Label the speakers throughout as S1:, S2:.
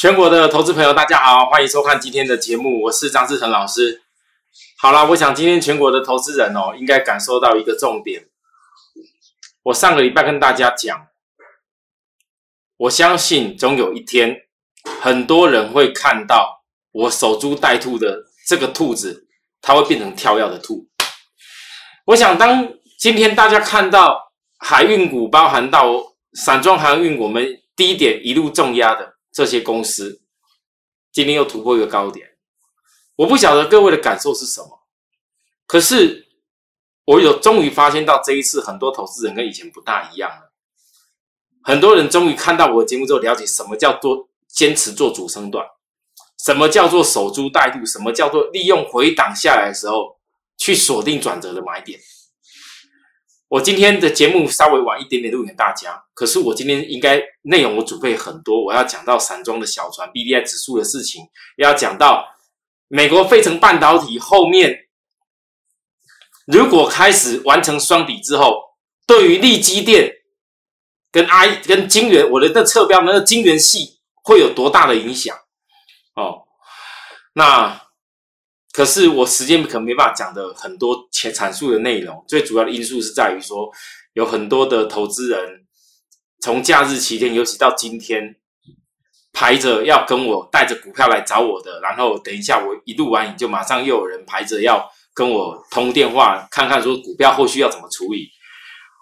S1: 全国的投资朋友，大家好，欢迎收看今天的节目，我是张志成老师。好了，我想今天全国的投资人哦，应该感受到一个重点。我上个礼拜跟大家讲，我相信总有一天，很多人会看到我守株待兔的这个兔子，它会变成跳跃的兔。我想，当今天大家看到海运股，包含到散装航运，我们低点一路重压的。这些公司今天又突破一个高点，我不晓得各位的感受是什么。可是我有终于发现到这一次很多投资人跟以前不大一样了。很多人终于看到我的节目之后，了解什么叫做坚持做主升段，什么叫做守株待兔，什么叫做利用回档下来的时候去锁定转折的买点。我今天的节目稍微晚一点点录给大家，可是我今天应该内容我准备很多，我要讲到散装的小船 B D I 指数的事情，要讲到美国费城半导体后面如果开始完成双底之后，对于利基电跟 I 跟晶圆，我的那侧标那个晶圆系会有多大的影响？哦，那。可是我时间可能没办法讲的很多前阐述的内容，最主要的因素是在于说，有很多的投资人从假日期间，尤其到今天排着要跟我带着股票来找我的，然后等一下我一录完影，就马上又有人排着要跟我通电话，看看说股票后续要怎么处理。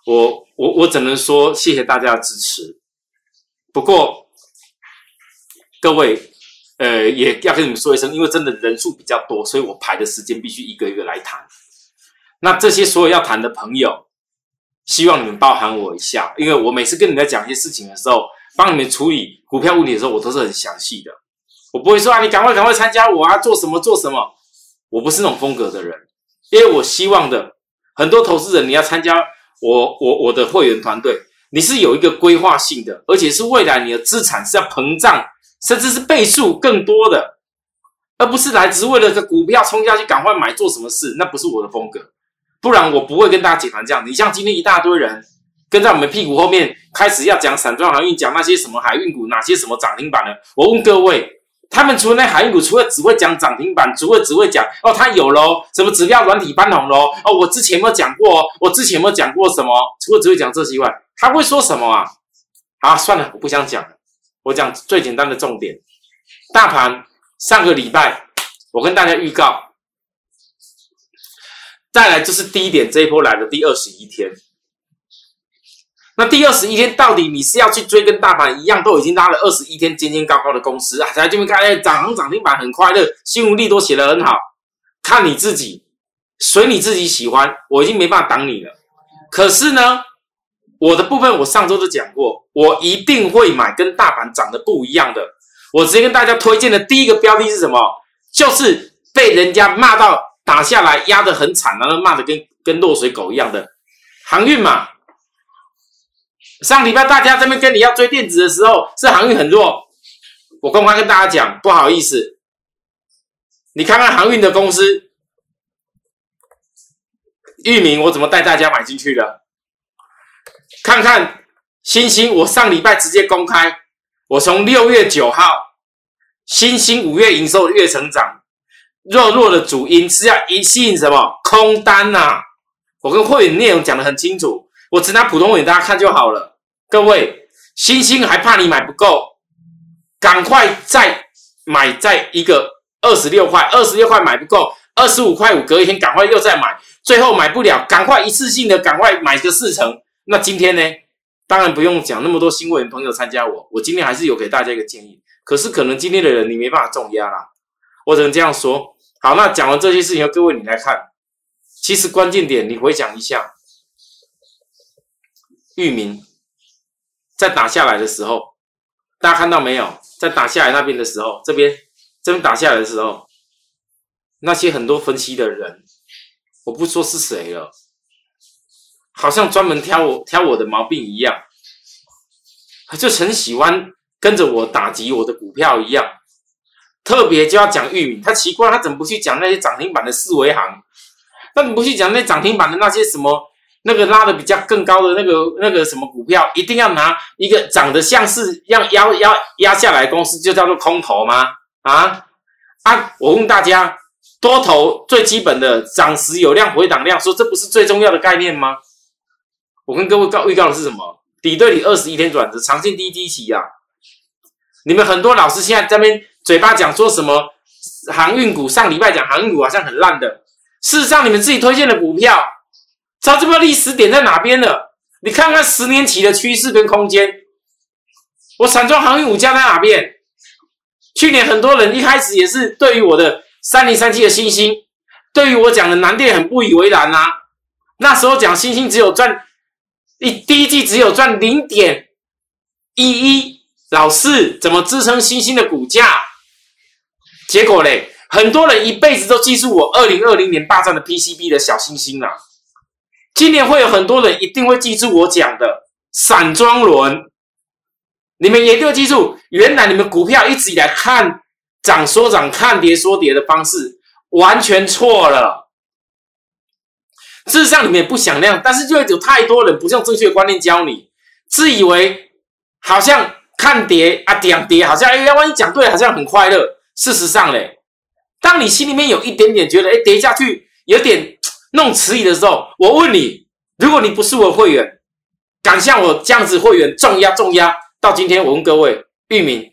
S1: 我我我只能说谢谢大家的支持。不过各位。呃，也要跟你们说一声，因为真的人数比较多，所以我排的时间必须一个一个来谈。那这些所有要谈的朋友，希望你们包涵我一下，因为我每次跟你们讲一些事情的时候，帮你们处理股票问题的时候，我都是很详细的。我不会说啊，你赶快赶快参加我啊，做什么做什么。我不是那种风格的人，因为我希望的很多投资人，你要参加我我我的会员团队，你是有一个规划性的，而且是未来你的资产是要膨胀。甚至是倍数更多的，而不是来只为了个股票冲下去赶快买做什么事，那不是我的风格。不然我不会跟大家解盘这样。你像今天一大堆人跟在我们屁股后面开始要讲散装航运，讲那些什么海运股，哪些什么涨停板的。我问各位，他们除了那海运股，除了只会讲涨停板，除了只会讲哦，他有喽，什么指标软体翻红喽？哦，我之前有没有讲过？我之前有没有讲过什么？除了只会讲这些以外，他会说什么啊？好，算了，我不想讲了。我讲最简单的重点，大盘上个礼拜我跟大家预告，再来就是低点这一波来的第二十一天，那第二十一天到底你是要去追跟大盘一样都已经拉了二十一天尖尖高高的公司啊，在这边看哎涨行涨停板很快乐，新闻利都写得很好，看你自己，随你自己喜欢，我已经没办法挡你了，可是呢？我的部分，我上周都讲过，我一定会买跟大盘涨得不一样的。我直接跟大家推荐的第一个标的是什么？就是被人家骂到打下来，压得很惨，然后骂的跟跟落水狗一样的航运嘛。上礼拜大家这边跟你要追电子的时候，是航运很弱。我公开跟大家讲，不好意思，你看看航运的公司，域名我怎么带大家买进去的？看看星星，我上礼拜直接公开，我从六月九号，星星五月营收月成长，弱弱的主因是要一吸引什么空单呐？我跟会员内容讲的很清楚，我只拿普通会员大家看就好了。各位，星星还怕你买不够，赶快再买，在一个二十六块，二十六块买不够，二十五块五，隔一天赶快又再买，最后买不了，赶快一次性的赶快买个四成。那今天呢？当然不用讲那么多新闻朋友参加我，我今天还是有给大家一个建议。可是可能今天的人你没办法重压啦，我只能这样说。好，那讲完这些事情，各位你来看，其实关键点你回想一下，域名在打下来的时候，大家看到没有？在打下来那边的时候，这边这边打下来的时候，那些很多分析的人，我不说是谁了。好像专门挑我挑我的毛病一样，他就很喜欢跟着我打击我的股票一样，特别就要讲玉米。他奇怪，他怎么不去讲那些涨停板的四维行？那你不去讲那涨停板的那些什么那个拉的比较更高的那个那个什么股票，一定要拿一个长得像是要压压压下来公司，就叫做空头吗？啊啊！我问大家，多头最基本的涨时有量回档量，说这不是最重要的概念吗？我跟各位告预告的是什么？底对里二十一天转折，长线低低起呀！你们很多老师现在这边嘴巴讲说什么航运股，上礼拜讲航运股好像很烂的，事实上你们自己推荐的股票。早知道历史点在哪边了？你看看十年期的趋势跟空间。我散装航运股价在哪边？去年很多人一开始也是对于我的三零三七的星星，对于我讲的南电很不以为然呐。那时候讲星星只有赚一第一季只有赚零点一一，老四怎么支撑星星的股价？结果嘞，很多人一辈子都记住我二零二零年霸占的 PCB 的小星星啊。今年会有很多人一定会记住我讲的散装轮，你们也定要记住，原来你们股票一直以来看涨说涨、看跌说跌的方式完全错了。事实上，你们也不想那样，但是就会有太多人不用正确的观念教你，自以为好像看跌啊、讲跌，好像哎呀，万一讲对，好像很快乐。事实上嘞，当你心里面有一点点觉得哎，跌下去有点。弄迟疑的时候，我问你：如果你不是我会员，敢像我这样子会员重压重压到今天，我问各位，域名，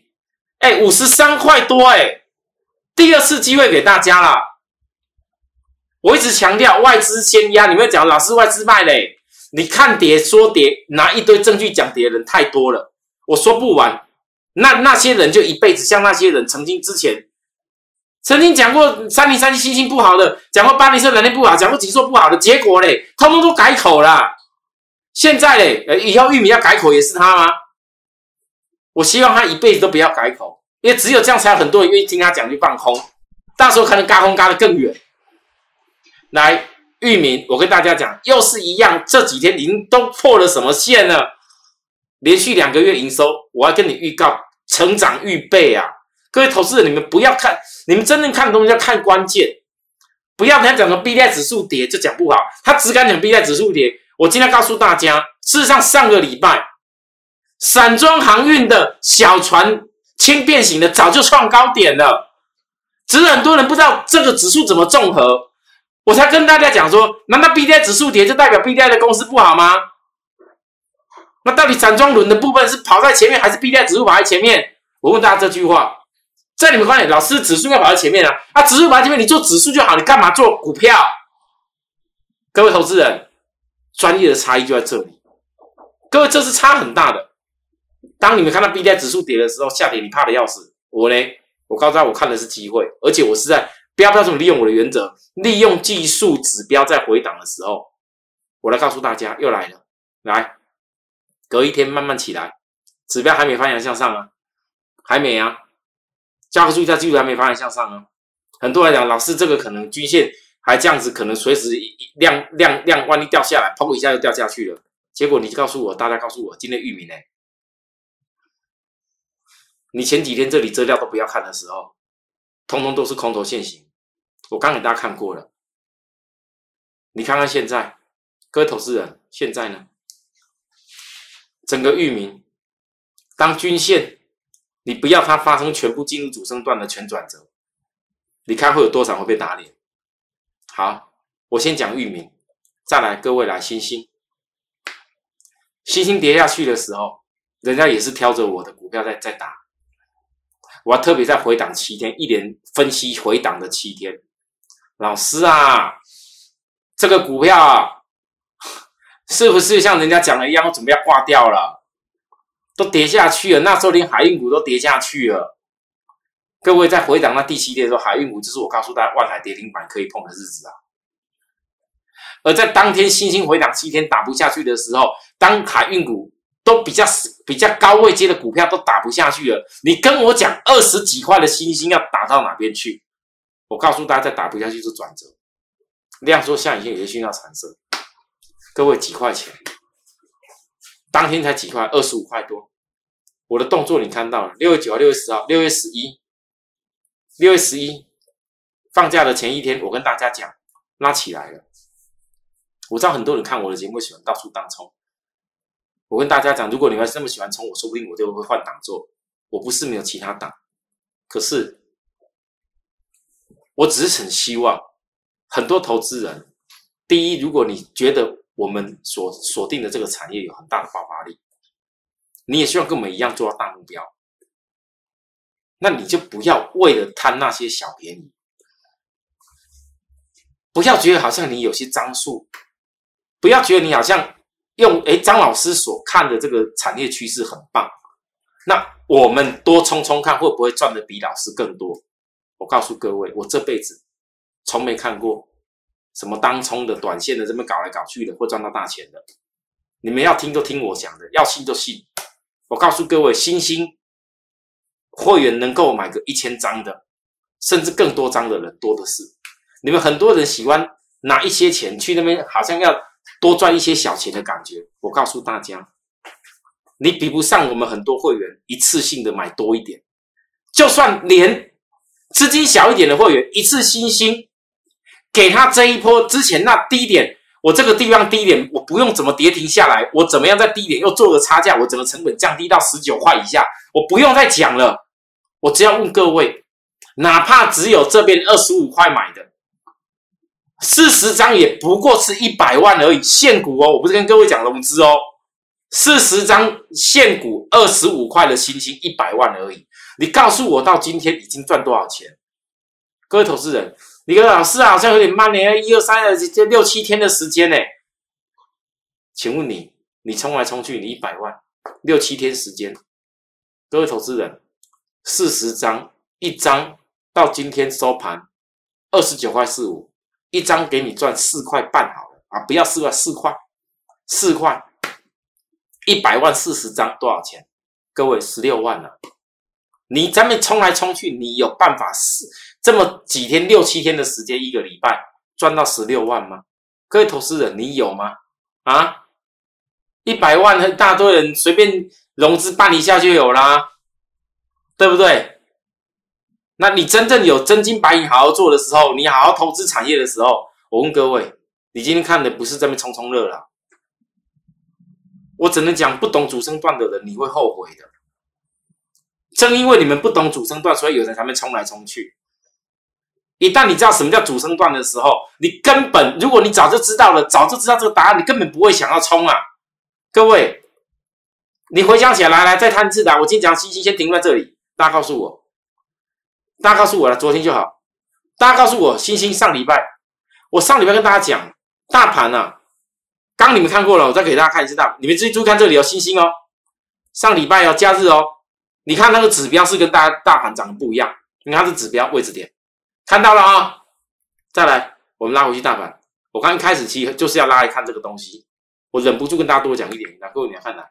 S1: 哎，五十三块多，哎，第二次机会给大家了。我一直强调外资先压，你们讲老师外资卖嘞，你看跌说跌，拿一堆证据讲跌的人太多了，我说不完。那那些人就一辈子像那些人曾经之前。曾经讲过三零三七星星不好的，讲过八零四能力不好，讲过几硕不好的，结果嘞，通通都改口了。现在嘞，以后玉米要改口也是他吗？我希望他一辈子都不要改口，因为只有这样才有很多人愿意听他讲去放空，到时候可能嘎空嘎的更远。来，玉米，我跟大家讲，又是一样，这几天已经都破了什么线了？连续两个月营收，我要跟你预告成长预备啊！各位投资人，你们不要看，你们真正看的东西要看关键，不要人家讲的 B D I 指数跌就讲不好，他只敢讲 B D I 指数跌。我今天告诉大家，事实上上个礼拜，散装航运的小船轻便型的早就创高点了，只是很多人不知道这个指数怎么综合，我才跟大家讲说，难道 B D I 指数跌就代表 B D I 的公司不好吗？那到底散装轮的部分是跑在前面，还是 B D I 指数跑在前面？我问大家这句话。在你们观点，老师指数要跑在前面啊！啊，指数跑在前面，你做指数就好，你干嘛做股票？各位投资人，专业的差异就在这里。各位，这是差很大的。当你们看到 B D I 指数跌的时候，下跌你怕的要死。我呢，我告诉他，我看的是机会，而且我是在标标准利用我的原则，利用技术指标在回档的时候，我来告诉大家，又来了，来，隔一天慢慢起来，指标还没翻扬向上啊，还没啊。加个注意下，记录还没发展向上啊！很多人讲，老师这个可能均线还这样子，可能随时量量量，万一掉下来，砰一下就掉下去了。结果你告诉我，大家告诉我，今天玉米呢？你前几天这里资料都不要看的时候，通通都是空头现行。我刚给大家看过了，你看看现在，各位投资人，现在呢，整个域名当均线。你不要它发生全部进入主升段的全转折，你看会有多少会被打脸？好，我先讲域名，再来各位来星星，星星跌下去的时候，人家也是挑着我的股票在在打，我特别在回档七天，一连分析回档的七天，老师啊，这个股票是不是像人家讲的一样，我准备要挂掉了？都跌下去了，那时候连海运股都跌下去了。各位在回档那第七天的时候，海运股就是我告诉大家万海跌停板可以碰的日子啊。而在当天新兴回档七天打不下去的时候，当海运股都比较比较高位接的股票都打不下去了，你跟我讲二十几块的新兴要打到哪边去？我告诉大家，再打不下去就转折，量缩下影线有些讯号产生。各位几块钱？当天才几块，二十五块多。我的动作你看到了，六月九号、六月十号、六月十一、六月十一放假的前一天，我跟大家讲，拉起来了。我知道很多人看我的节目喜欢到处当冲。我跟大家讲，如果你们这么喜欢冲，我说不定我就会换档做。我不是没有其他档，可是我只是很希望很多投资人，第一，如果你觉得我们所锁定的这个产业有很大的爆发力，你也希望跟我们一样做到大目标，那你就不要为了贪那些小便宜，不要觉得好像你有些张数，不要觉得你好像。用诶，张老师所看的这个产业趋势很棒，那我们多冲冲看会不会赚的比老师更多？我告诉各位，我这辈子从没看过什么当冲的、短线的这么搞来搞去的会赚到大钱的。你们要听就听我讲的，要信就信。我告诉各位，新兴会员能够买个一千张的，甚至更多张的人多的是。你们很多人喜欢拿一些钱去那边，好像要。多赚一些小钱的感觉，我告诉大家，你比不上我们很多会员一次性的买多一点，就算连资金小一点的会员一次星星给他这一波之前那低点，我这个地方低点我不用怎么跌停下来，我怎么样在低点又做个差价，我整个成本降低到十九块以下，我不用再讲了，我只要问各位，哪怕只有这边二十五块买的。四十张也不过是一百万而已，现股哦，我不是跟各位讲融资哦，四十张现股二十五块的星星一百万而已，你告诉我到今天已经赚多少钱？各位投资人，你跟老师好像有点慢呢，一二三的这六七天的时间呢？请问你，你冲来冲去，你一百万六七天时间，各位投资人，四十张一张到今天收盘二十九块四五。一张给你赚四块半好了啊！不要四块，四块，四块，一百万四十张多少钱？各位十六万了。你咱们冲来冲去，你有办法是这么几天六七天的时间，一个礼拜赚到十六万吗？各位投资人，你有吗？啊，一百万一大堆人随便融资办一下就有啦，对不对？那你真正有真金白银好好做的时候，你好好投资产业的时候，我问各位，你今天看的不是这边冲冲热了？我只能讲，不懂主升段的人你会后悔的。正因为你们不懂主升段，所以有人才会冲来冲去。一旦你知道什么叫主升段的时候，你根本如果你早就知道了，早就知道这个答案，你根本不会想要冲啊！各位，你回想起来，来来再探字的。我今天讲星星先停在这里，大家告诉我。大家告诉我了，昨天就好。大家告诉我，星星上礼拜，我上礼拜跟大家讲，大盘啊，刚你们看过了，我再给大家看一次大，你们自己注意看这里哦，星星哦，上礼拜哦，假日哦，你看那个指标是跟大家大盘涨的不一样，你看这指标位置点，看到了啊？再来，我们拉回去大盘，我刚开始其实就是要拉来看这个东西，我忍不住跟大家多讲一点，那各位你要看哪？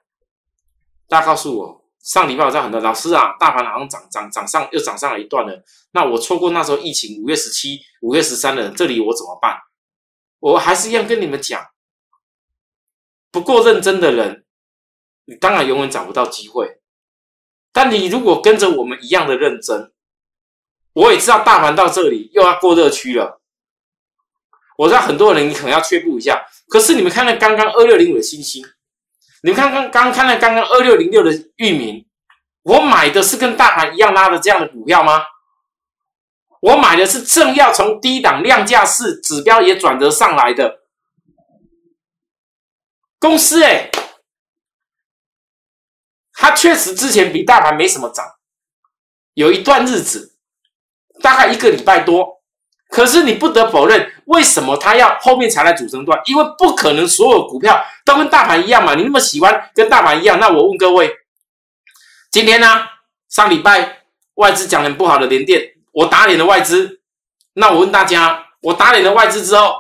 S1: 大家告诉我。上礼拜我在很多老师啊，大盘好像涨涨涨上又涨上了一段了。那我错过那时候疫情五月十七、五月十三的，这里我怎么办？我还是一样跟你们讲，不够认真的人，你当然永远找不到机会。但你如果跟着我们一样的认真，我也知道大盘到这里又要过热区了。我知道很多人你可能要却步一下，可是你们看看刚刚二六零五的星星。你们看看，刚看到刚刚二六零六的域名，我买的是跟大盘一样拉的这样的股票吗？我买的是正要从低档量价市指标也转折上来的公司，哎，它确实之前比大盘没什么涨，有一段日子，大概一个礼拜多。可是你不得否认，为什么它要后面才来主升段？因为不可能所有股票都跟大盘一样嘛。你那么喜欢跟大盘一样，那我问各位，今天呢？上礼拜外资讲很不好的连电，我打脸了外资。那我问大家，我打脸了外资之后，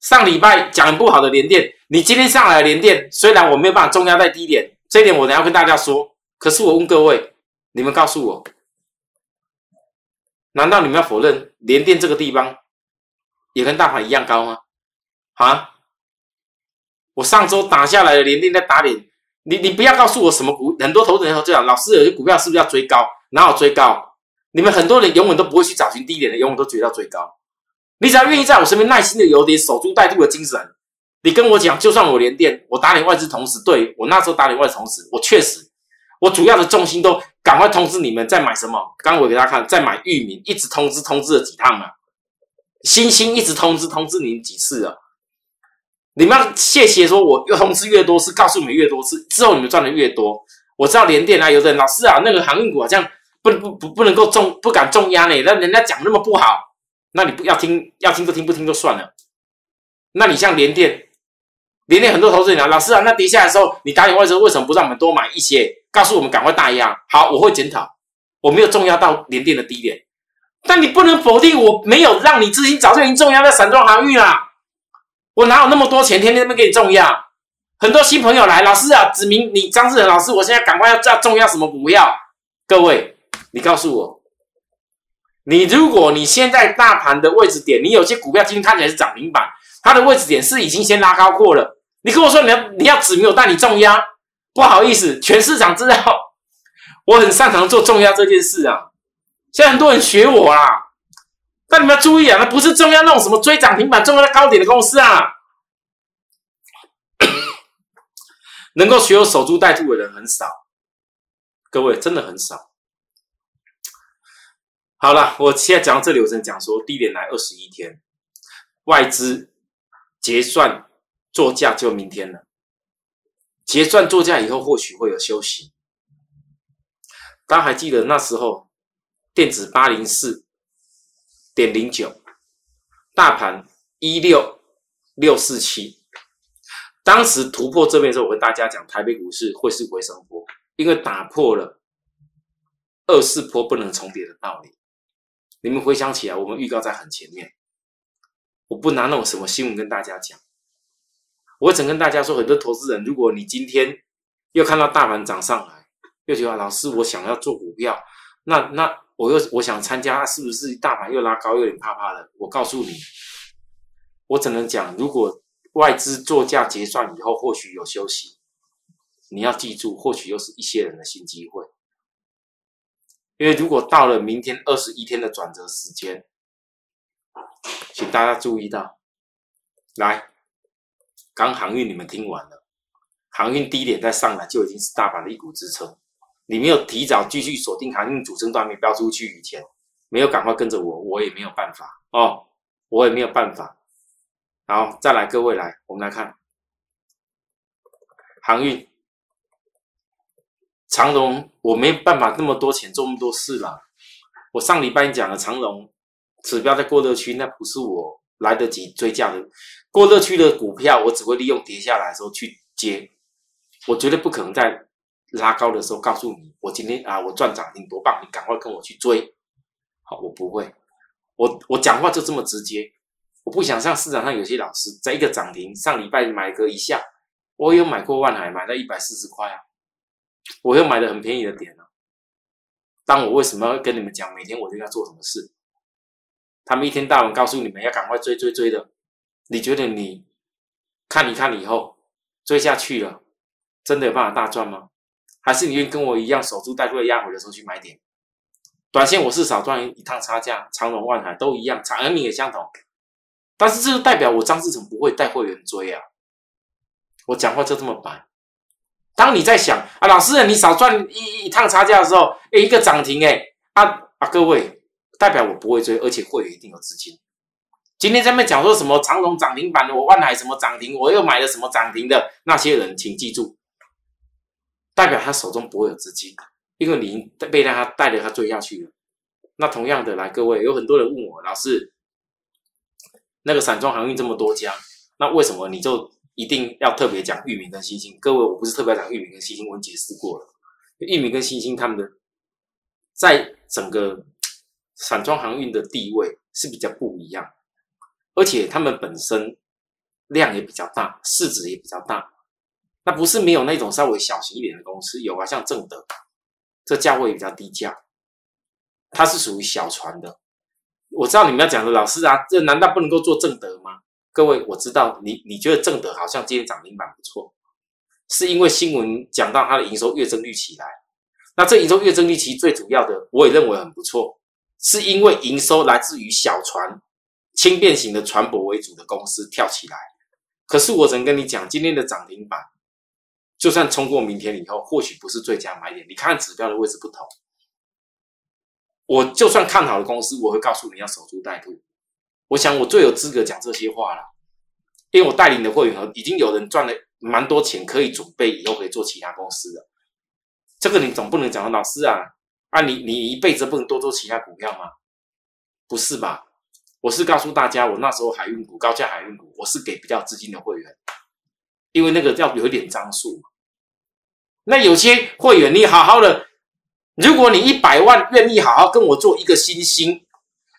S1: 上礼拜讲很不好的连电，你今天上来连电，虽然我没有办法重压在低点，这一点我等下跟大家说。可是我问各位，你们告诉我。难道你们要否认联电这个地方也跟大盘一样高吗？啊！我上周打下来的联电在打脸，你你不要告诉我什么股，很多投资人都这样，老师有些股票是不是要追高？哪有追高？你们很多人永远都不会去找寻低点的，永远都追到追高。你只要愿意在我身边耐心的有点守株待兔的精神，你跟我讲，就算我连电，我打你外资同时，对我那时候打你外资同时，我确实，我主要的重心都赶快通知你们在买什么。刚我给大家看，在买域名，一直通知通知了几趟了。星星一直通知通知你几次了，你们要谢谢说，我越通知越多次，告诉你们越多次，之后你们赚的越多。我知道连电啊，有的人老师啊，那个航运股好像不不不不能够重，不敢重压呢，那人家讲那么不好，那你不要听，要听就听，不听就算了。那你像连电。连连很多投资人讲，老师啊，那跌下来的时候，你打点外资为什么不让我们多买一些？告诉我们赶快大压。好，我会检讨，我没有重压到连电的低点，但你不能否定我没有让你资金早就已经重压在散装航运啦。我哪有那么多钱，天天那边给你重压？很多新朋友来，老师啊，指明你张志仁老师，我现在赶快要加重压什么不要？各位，你告诉我，你如果你现在大盘的位置点，你有些股票今天看起来是涨停板。它的位置点是已经先拉高过了。你跟我说你要你要指明我带你重压，不好意思，全市场知道我很擅长做重压这件事啊。现在很多人学我啦，但你们要注意啊，那不是重压那种什么追涨停板、重压高点的公司啊。能够学我守株待兔的人很少，各位真的很少。好了，我现在讲到这里，我正讲说低点来二十一天，外资。结算作价就明天了。结算作价以后，或许会有休息。大家还记得那时候，电子八零四点零九，大盘一六六四七。当时突破这边的时候，我跟大家讲，台北股市会是回升波，因为打破了二四波不能重叠的道理。你们回想起来，我们预告在很前面。我不拿那种什么新闻跟大家讲，我只跟大家说，很多投资人，如果你今天又看到大盘涨上来，又觉得老师我想要做股票，那那我又我想参加，是不是大盘又拉高又，有点怕怕的？我告诉你，我只能讲，如果外资作价结算以后，或许有休息，你要记住，或许又是一些人的新机会，因为如果到了明天二十一天的转折时间。请大家注意到，来，刚航运你们听完了，航运低点再上来就已经是大盘的一股支撑。你没有提早继续锁定航运主升段没标出去以前，没有赶快跟着我，我也没有办法哦，我也没有办法。好，再来各位来，我们来看航运长荣，我没办法那么多钱做那么多事了。我上礼拜讲了长荣。指标在过热区，那不是我来得及追加的。过热区的股票，我只会利用跌下来的时候去接，我绝对不可能在拉高的时候告诉你，我今天啊，我赚涨停多棒，你赶快跟我去追。好，我不会，我我讲话就这么直接，我不想像市场上有些老师，在一个涨停上礼拜买个一下，我有买过万海，买到一百四十块啊，我又买的很便宜的点啊。当我为什么要跟你们讲，每天我就要做什么事？他们一天到晚告诉你们要赶快追追追的，你觉得你看一看以后追下去了，真的有办法大赚吗？还是你愿意跟我一样守株待兔，压回的时候去买点？短线我是少赚一趟差价，长隆、万海都一样，长安明也相同。但是这就代表我张志成不会带会员追啊！我讲话就这么白。当你在想啊，老师你少赚一一趟差价的时候，哎，一个涨停哎，啊啊，各位。代表我不会追，而且会员一定有资金。今天在那讲说什么长隆涨停板的，我万海什么涨停，我又买了什么涨停的那些人，请记住，代表他手中不会有资金，因为你被他带着他追下去了。那同样的，来各位，有很多人问我，老师，那个散装航运这么多家，那为什么你就一定要特别讲域名跟星星？各位，我不是特别讲域名跟星星，我解释过了，域名跟星星他们的在整个。散装航运的地位是比较不一样，而且他们本身量也比较大，市值也比较大。那不是没有那种稍微小型一点的公司，有啊，像正德，这价位比较低价，它是属于小船的。我知道你们要讲的老师啊，这难道不能够做正德吗？各位，我知道你你觉得正德好像今天涨停板不错，是因为新闻讲到它的营收月增率起来。那这营收月增率其实最主要的，我也认为很不错。是因为营收来自于小船、轻便型的船舶为主的公司跳起来，可是我只能跟你讲，今天的涨停板，就算冲过明天以后，或许不是最佳买点。你看指标的位置不同，我就算看好的公司，我会告诉你要守株待兔。我想我最有资格讲这些话了，因为我带领的会员已经有人赚了蛮多钱，可以准备以后可以做其他公司的。这个你总不能讲老师啊，啊你你一辈子不能多做其他股票吗？不是吧？我是告诉大家，我那时候海运股高价海运股，我是给比较资金的会员，因为那个要有一点张数。那有些会员你好好的，如果你一百万愿意好好跟我做一个新星。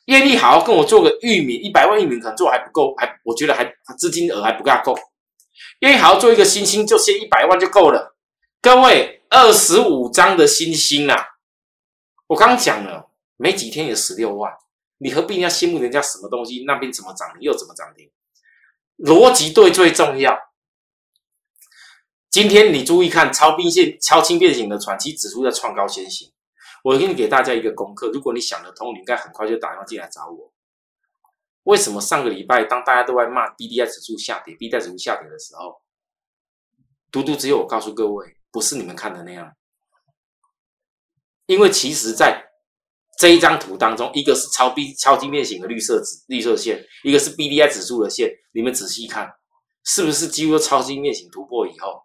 S1: 愿意好好跟我做个玉米，一百万玉米可能做还不够，还我觉得还资金额还不大够。愿意好好做一个新星，就先一百万就够了。各位，二十五张的新星啊，我刚讲了，没几天有十六万，你何必要羡慕人家什么东西？那边怎么涨，你又怎么涨停？逻辑对最重要。今天你注意看，超兵线、超轻变形的传奇指数在创高先行。我给你给大家一个功课，如果你想得通，你应该很快就打电话进来找我。为什么上个礼拜当大家都在骂 B D I 指数下跌，B D I 指数下跌的时候，独独只有我告诉各位，不是你们看的那样。因为其实在这一张图当中，一个是超 B 超金面型的绿色指绿色线，一个是 B D I 指数的线，你们仔细看，是不是几乎超金面型突破以后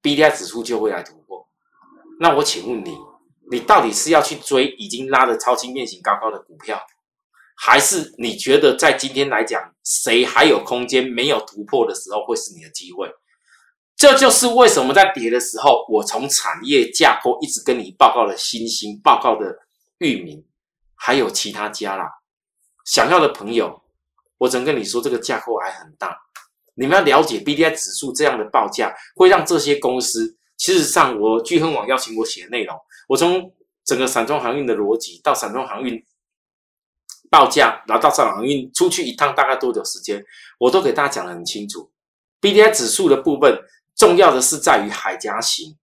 S1: ，B D I 指数就会来突破？那我请问你？你到底是要去追已经拉的超轻面型高高的股票，还是你觉得在今天来讲，谁还有空间没有突破的时候会是你的机会？这就是为什么在跌的时候，我从产业架构一直跟你报告的新兴报告的域名，还有其他家啦。想要的朋友，我只能跟你说，这个架构还很大。你们要了解 B D I 指数这样的报价，会让这些公司。事实上，我聚亨网邀请我写的内容，我从整个散装航运的逻辑到散装航运报价，然后到散装航运出去一趟大概多久时间，我都给大家讲得很清楚。B D I 指数的部分，重要的是在于海峡型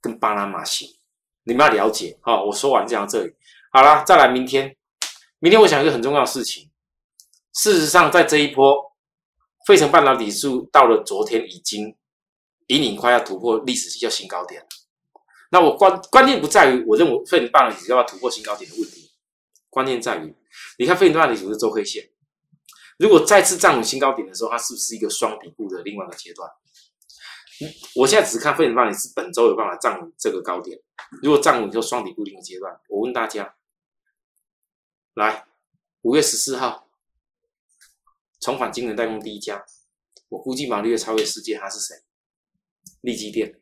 S1: 跟巴拿马型，你们要了解。好，我说完讲到这里，好了，再来明天。明天我想一个很重要的事情。事实上，在这一波费城半导体数到了昨天已经。引领快要突破历史新高点，那我关关键不在于我认为费城半导体要不要突破新高点的问题，关键在于你看费城半导体是周 K 线，如果再次站稳新高点的时候，它是不是一个双底部的另外一个阶段？我现在只是看费城半导体是本周有办法站稳这个高点，如果站稳就双底部另一个阶段。我问大家，来五月十四号重返金人代工第一家，我估计马力会超越世界，他是谁？利基店，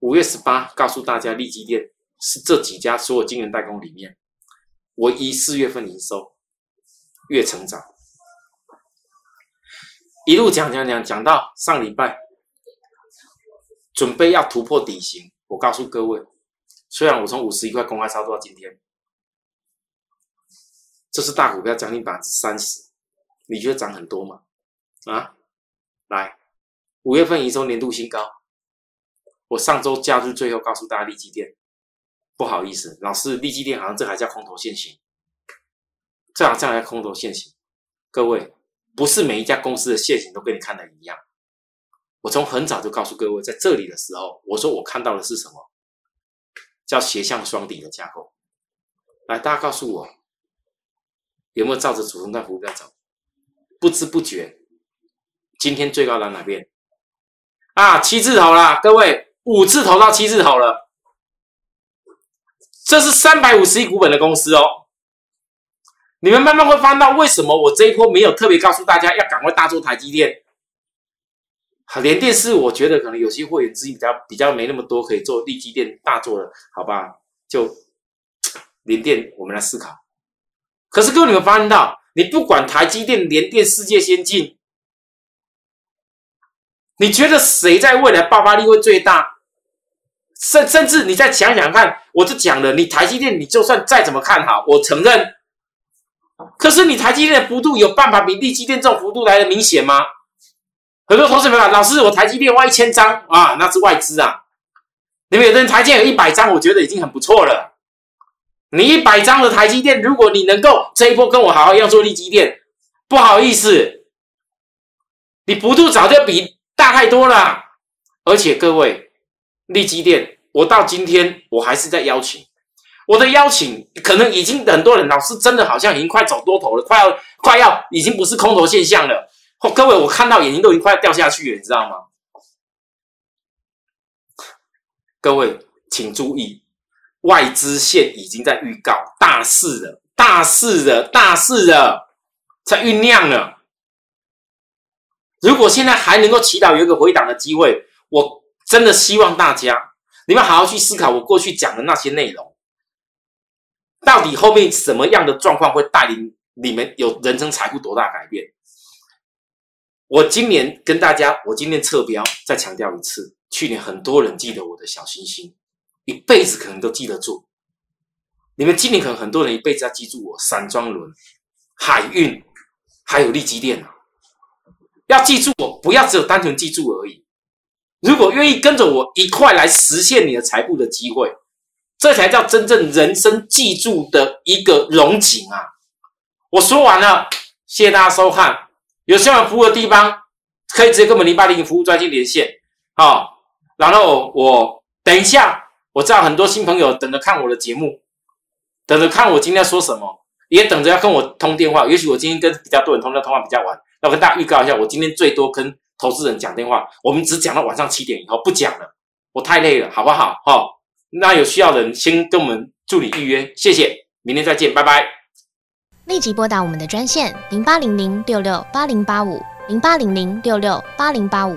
S1: 五月十八告诉大家，利基店是这几家所有晶圆代工里面唯一四月份营收月成长，一路讲讲讲讲到上礼拜准备要突破底型。我告诉各位，虽然我从五十一块公开操作到今天，这是大股票将近百分之三十，你觉得涨很多吗？啊，来。五月份营收年度新高，我上周假日最后告诉大家，利基店不好意思，老师，利基店好像这还叫空头现行，这好像还空头现行。各位，不是每一家公司的现行都跟你看的一样。我从很早就告诉各位，在这里的时候，我说我看到的是什么？叫斜向双底的架构。来，大家告诉我，有没有照着主升段幅在走？不知不觉，今天最高到哪边？啊，七字头啦，各位，五字头到七字头了，这是三百五十亿股本的公司哦。你们慢慢会翻到，为什么我这一波没有特别告诉大家要赶快大做台积电？好，连电视，我觉得可能有些会员资金比较比较没那么多，可以做立基电大做的，好吧？就连电，我们来思考。可是各位，你们发现到，你不管台积电、联电、世界先进。你觉得谁在未来爆发力会最大？甚甚至你再想想看，我就讲了，你台积电，你就算再怎么看好，我承认，可是你台积电的幅度有办法比利基电这种幅度来的明显吗？很多同事们啊，老师，我台积电挖一千张啊，那是外资啊。你们有的人台积电有一百张，我觉得已经很不错了。你一百张的台积电，如果你能够这一波跟我好好一样做利基电，不好意思。你幅度早就比大太多了。而且各位，利基店，我到今天我还是在邀请，我的邀请可能已经很多人老师真的好像已经快走多头了，快要快要已经不是空头现象了。各位，我看到眼睛都已经快掉下去了，你知道吗？各位请注意，外资线已经在预告大事了，大事了，大事了，在酝酿了。如果现在还能够祈祷有一个回档的机会，我真的希望大家你们好好去思考我过去讲的那些内容，到底后面什么样的状况会带领你们有人生财富多大改变？我今年跟大家，我今天测标再强调一次，去年很多人记得我的小星星，一辈子可能都记得住。你们今年可能很多人一辈子要记住我散装轮、海运，还有利基电啊，要记住我，不要只有单纯记住而已。如果愿意跟着我一块来实现你的财富的机会，这才叫真正人生记住的一个荣景啊！我说完了，谢谢大家收看。有需要服务的地方，可以直接跟我们零八零服务专线连线啊。然后我等一下，我知道很多新朋友等着看我的节目，等着看我今天说什么，也等着要跟我通电话。也许我今天跟比较多人通的通话比较晚，要跟大家预告一下，我今天最多跟投资人讲电话，我们只讲到晚上七点以后，不讲了，我太累了，好不好？哈，那有需要的人先跟我们助理预约，谢谢，明天再见，拜拜。
S2: 立即拨打我们的专线零八零零六六八零八五零八零零六六八零八五